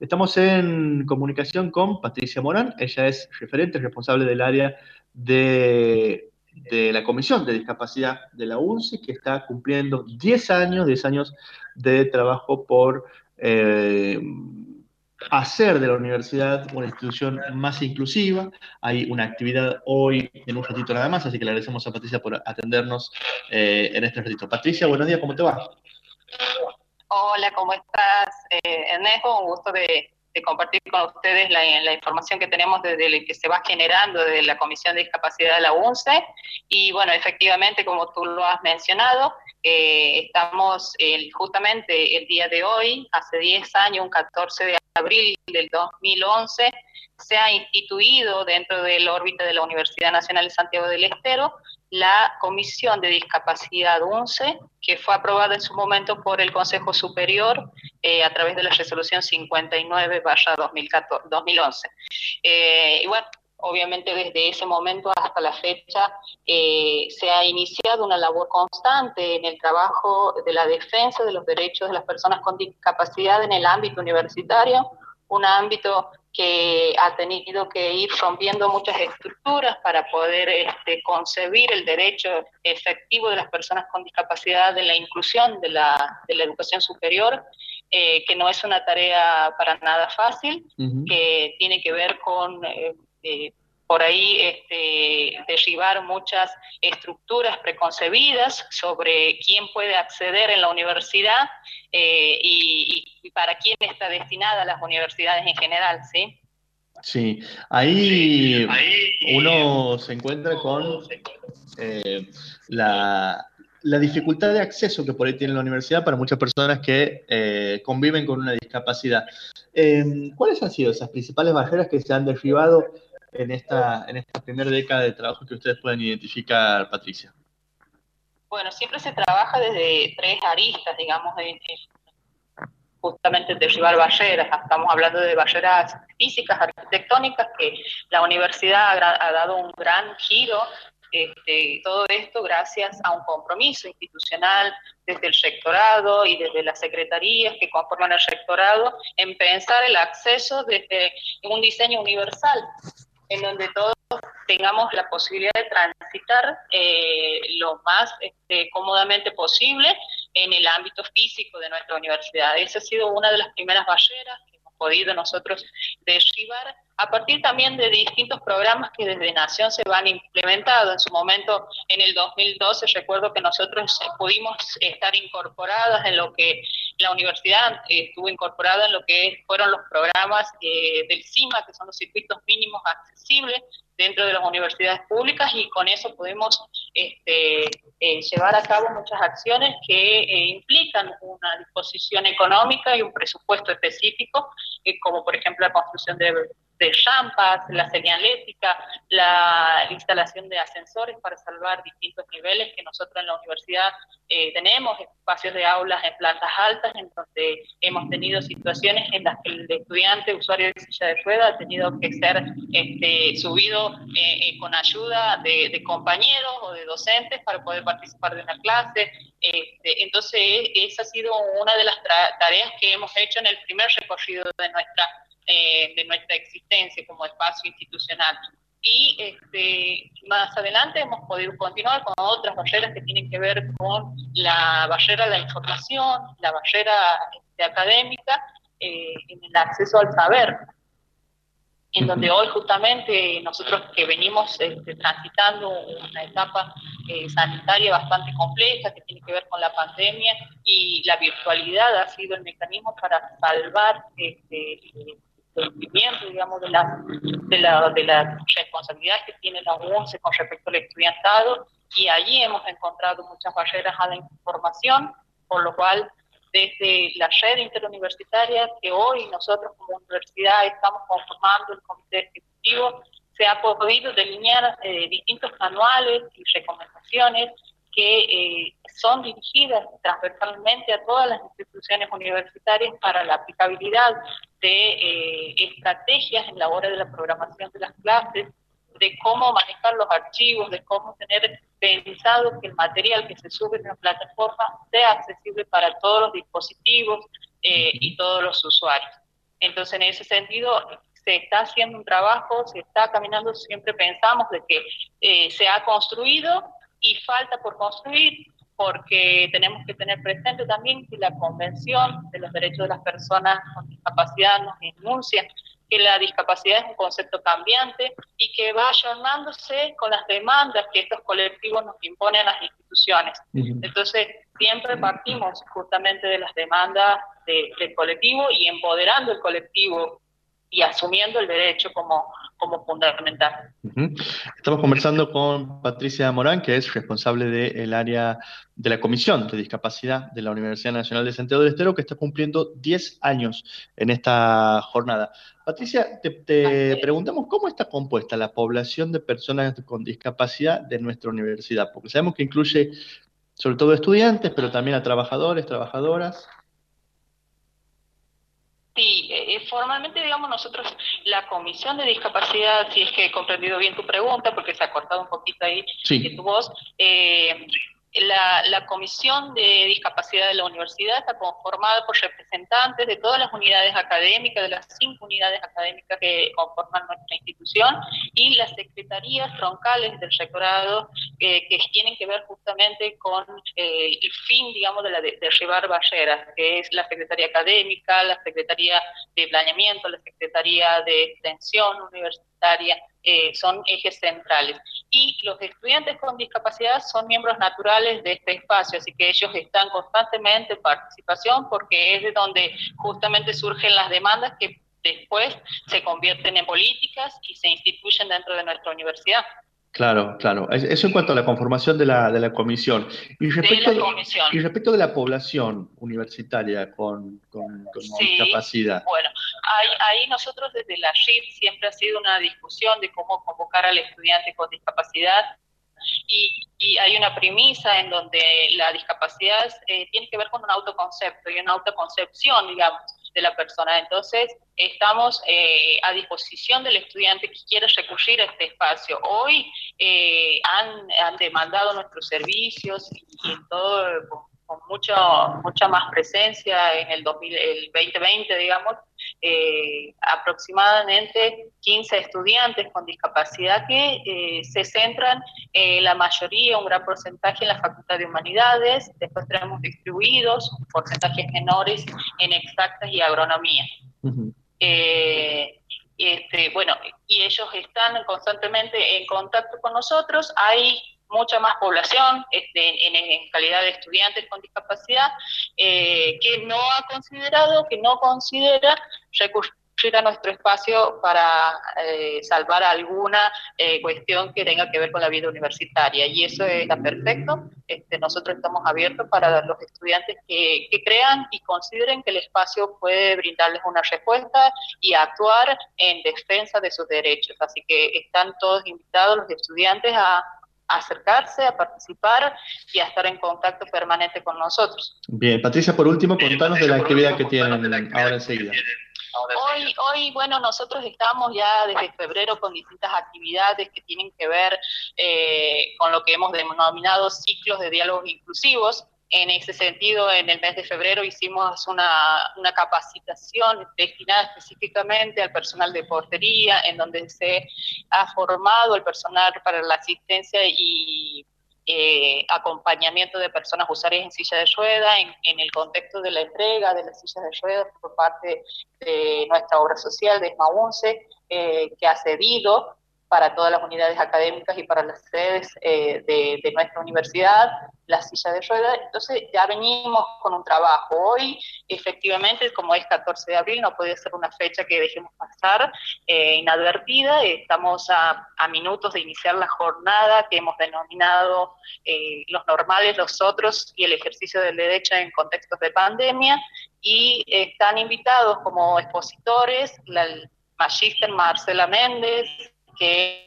Estamos en comunicación con Patricia Morán, ella es referente, responsable del área de, la Comisión de Discapacidad de la UNCI, que está cumpliendo 10 años, 10 años de trabajo por eh, hacer de la universidad una institución más inclusiva. Hay una actividad hoy en un ratito nada más, así que le agradecemos a Patricia por atendernos eh, en este ratito. Patricia, buenos días, ¿cómo te va? Hola, ¿cómo estás, eh, Ernesto? Un gusto de, compartir con ustedes la, información que tenemos desde el que se va generando de la Comisión de Discapacidad de la UNCE. Y bueno, efectivamente, como tú lo has mencionado, eh, estamos justamente el día de hoy, hace 10 años, un 14 de abril del 2011, se ha instituido dentro del órbita de la Universidad Nacional de Santiago del Estero la Comisión de Discapacidad UNCE, que fue aprobada en su momento por el Consejo Superior eh, a través de la resolución 59-2011. Eh, y bueno, obviamente desde ese momento hasta la fecha eh, se ha iniciado una labor constante en el trabajo de la defensa de los derechos de las personas con discapacidad en el ámbito universitario, un ámbito que ha tenido que ir rompiendo muchas estructuras para poder este, concebir el derecho efectivo de las personas con discapacidad de la inclusión de la, de la educación superior, eh, que no es una tarea para nada fácil, que tiene que ver con... Eh, eh, por ahí este, derribar muchas estructuras preconcebidas sobre quién puede acceder en la universidad eh, y, para quién está destinada las universidades en general, ¿sí? Sí, ahí, uno se encuentra con eh, la, dificultad de acceso que por ahí tiene la universidad para muchas personas que eh, conviven con una discapacidad. ¿Cuáles han sido esas principales barreras que se han derribado en esta, en esta primera década de trabajo que ustedes pueden identificar, Patricia? Bueno, siempre se trabaja desde tres aristas, digamos, de, justamente derribar barreras. Estamos hablando de barreras físicas, arquitectónicas, que la universidad ha, dado un gran giro. Este, todo esto gracias a un compromiso institucional desde el rectorado y desde las secretarías que conforman el rectorado en pensar el acceso desde un diseño universal en donde todos tengamos la posibilidad de transitar eh, lo más este, cómodamente posible en el ámbito físico de nuestra universidad. Esa ha sido una de las primeras barreras que hemos podido nosotros derribar a partir también de distintos programas que desde Nación se van implementando. En su momento, en el 2012, recuerdo que nosotros pudimos estar incorporadas en lo que la universidad estuvo incorporada en lo que fueron los programas eh, del CIMA, que son los circuitos mínimos accesibles dentro de las universidades públicas y con eso podemos este, eh, llevar a cabo muchas acciones que eh, implican una disposición económica y un presupuesto específico, como por ejemplo la construcción de de rampas, la señalética, la instalación de ascensores para salvar distintos niveles que nosotros en la universidad eh, tenemos, espacios de aulas en plantas altas, en donde hemos tenido situaciones en las que el estudiante usuario de silla de rueda ha tenido que ser este, subido eh, eh, con ayuda de, compañeros o de docentes para poder participar de una clase. Este, entonces, esa ha sido una de las tareas que hemos hecho en el primer recorrido de nuestra eh, de nuestra existencia como espacio institucional. Y este, más adelante hemos podido continuar con otras barreras que tienen que ver con la barrera de la información, la barrera este, académica, eh, en el acceso al saber, en donde hoy justamente nosotros que venimos este, transitando una etapa eh, sanitaria bastante compleja que tiene que ver con la pandemia y la virtualidad ha sido el mecanismo para salvar este, cumplimiento, digamos, de la, de, la, de la responsabilidad que tiene la UNCE con respecto al estudiantado, y allí hemos encontrado muchas barreras a la información, por lo cual desde la red interuniversitaria que hoy nosotros como universidad estamos conformando el comité ejecutivo, se ha podido delinear eh, distintos manuales y recomendaciones que eh, son dirigidas transversalmente a todas las instituciones universitarias para la aplicabilidad de eh, estrategias en la hora de la programación de las clases, de cómo manejar los archivos, de cómo tener pensado que el material que se sube en la plataforma sea accesible para todos los dispositivos eh, y todos los usuarios. Entonces, en ese sentido, se está haciendo un trabajo, se está caminando, siempre pensamos de que eh, se ha construido y falta por construir, porque tenemos que tener presente también que la Convención de los Derechos de las Personas con Discapacidad nos enuncia que la discapacidad es un concepto cambiante y que va ayornándose con las demandas que estos colectivos nos imponen a las instituciones. Entonces, siempre partimos justamente de las demandas del colectivo y empoderando el colectivo y asumiendo el derecho como, como fundamental. Estamos conversando con Patricia Morán, que es responsable del área de la Comisión de Discapacidad de la Universidad Nacional de Santiago del Estero, que está cumpliendo 10 años en esta jornada. Patricia, te, preguntamos cómo está compuesta la población de personas con discapacidad de nuestra universidad, porque sabemos que incluye sobre todo estudiantes, pero también a trabajadores, trabajadoras. Sí, eh, eh, formalmente, digamos, nosotros, la Comisión de Discapacidad, si es que he comprendido bien tu pregunta, porque se ha cortado un poquito ahí de tu voz, eh, la, Comisión de Discapacidad de la Universidad está conformada por representantes de todas las unidades académicas, de las cinco unidades académicas que conforman nuestra institución, y las secretarías troncales del rectorado que tienen que ver justamente con eh, el fin, digamos, de, la de derribar barreras, que es la Secretaría Académica, la Secretaría de Planeamiento, la Secretaría de Extensión Universitaria, eh, son ejes centrales. Y los estudiantes con discapacidad son miembros naturales de este espacio, así que ellos están constantemente en participación porque es de donde justamente surgen las demandas que después se convierten en políticas y se instituyen dentro de nuestra universidad. Claro, claro. Eso en cuanto a la conformación de la, de la comisión. Y respecto, de la comisión. y respecto de la población universitaria con, con, discapacidad. Bueno, ahí, ahí, nosotros desde la RIP siempre ha sido una discusión de cómo convocar al estudiante con discapacidad y, y, hay una premisa en donde la discapacidad eh, tiene que ver con un autoconcepto y una autoconcepción, digamos de la persona. Entonces, estamos eh, a disposición del estudiante que quiere recurrir a este espacio. Hoy eh, han, demandado nuestros servicios y, todo con, mucho, mucha más presencia en el, 2020, digamos, eh, aproximadamente 15 estudiantes con discapacidad que se centran la mayoría, un gran porcentaje en la Facultad de Humanidades, después tenemos distribuidos porcentajes menores en exactas y agronomía. Eh, este, bueno, y ellos están constantemente en contacto con nosotros. Hay mucha más población este, en, calidad de estudiantes con discapacidad eh, que no ha considerado, que no considera recursos a nuestro espacio para eh, salvar alguna eh, cuestión que tenga que ver con la vida universitaria. Y eso está perfecto. Este, nosotros estamos abiertos para los estudiantes que, que crean y consideren que el espacio puede brindarles una respuesta y actuar en defensa de sus derechos. Así que están todos invitados los estudiantes a acercarse, a participar y a estar en contacto permanente con nosotros. Bien, Patricia, por último, contanos de la actividad que tienen ahora enseguida. Hoy, hoy, bueno, nosotros estamos ya desde febrero con distintas actividades que tienen que ver eh, con lo que hemos denominado ciclos de diálogos inclusivos. En ese sentido, en el mes de febrero hicimos una, capacitación destinada específicamente al personal de portería, en donde se ha formado el personal para la asistencia y eh, acompañamiento de personas usuarias en silla de rueda en, el contexto de la entrega de las sillas de ruedas por parte de nuestra obra social de ESMA eh, que ha cedido para todas las unidades académicas y para las sedes eh, de, nuestra universidad, la silla de ruedas. Entonces ya venimos con un trabajo. Hoy, efectivamente, como es 14 de abril, no puede ser una fecha que dejemos pasar eh, inadvertida. Estamos a, minutos de iniciar la jornada que hemos denominado eh, los normales, los otros y el ejercicio del derecho en contextos de pandemia. Y están invitados como expositores la magíster Marcela Méndez, que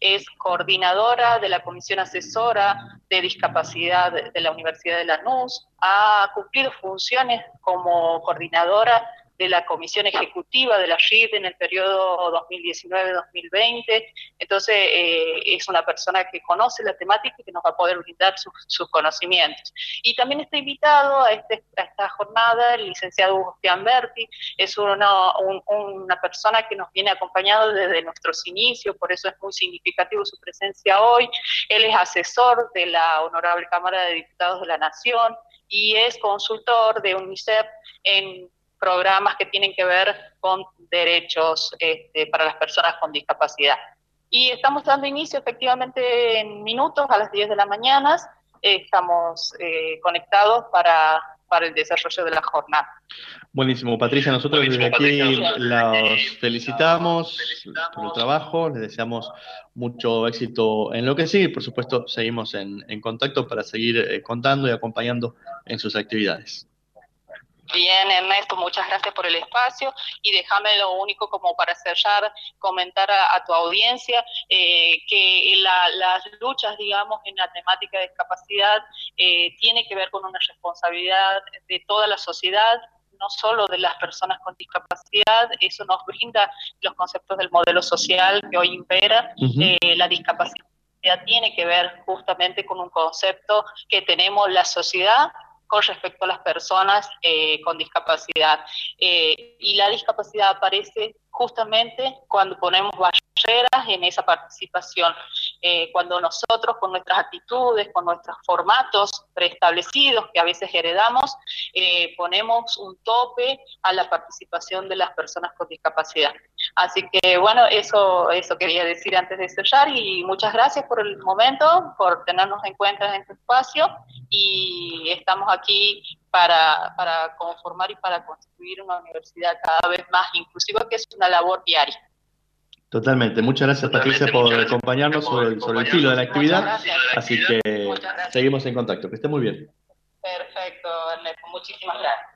es coordinadora de la Comisión Asesora de Discapacidad de la Universidad de Lanús, ha cumplido funciones como coordinadora de la Comisión Ejecutiva de la RID en el periodo 2019-2020. Entonces, eh, es una persona que conoce la temática y que nos va a poder brindar sus, conocimientos. Y también está invitado a, este, esta jornada el licenciado Agustín Berti, es una, una persona que nos viene acompañando desde nuestros inicios, por eso es muy significativo su presencia hoy. Él es asesor de la Honorable Cámara de Diputados de la Nación y es consultor de UNICEF en programas que tienen que ver con derechos este, para las personas con discapacidad. Y estamos dando inicio efectivamente en minutos a las 10 de la mañana. estamos eh, conectados para, para el desarrollo de la jornada. Buenísimo, Patricia, nosotros desde aquí los felicitamos por el trabajo, les deseamos mucho éxito en lo que sigue y por supuesto seguimos en, en contacto para seguir eh, contando y acompañando en sus actividades. Bien, Ernesto, muchas gracias por el espacio y déjame lo único como para cerrar, comentar a, tu audiencia eh, que las luchas, digamos, en la temática de discapacidad eh, tiene que ver con una responsabilidad de toda la sociedad, no solo de las personas con discapacidad, eso nos brinda los conceptos del modelo social que hoy impera, eh, la discapacidad tiene que ver justamente con un concepto que tenemos la sociedad con respecto a las personas eh, con discapacidad. Eh, y la discapacidad aparece justamente cuando ponemos barreras en esa participación, eh, cuando nosotros con nuestras actitudes, con nuestros formatos preestablecidos que a veces heredamos, ponemos un tope a la participación de las personas con discapacidad. Así que bueno, eso, eso quería decir antes de cerrar y muchas gracias por el momento, por tenernos en cuenta en este espacio y estamos aquí para, para conformar y para construir una universidad cada vez más inclusiva, que es una labor diaria. Totalmente. Muchas gracias, Patricia, por acompañarnos sobre, el, sobre el filo de la actividad. Así que seguimos en contacto. Que esté muy bien. Perfecto, Ernesto. Muchísimas gracias.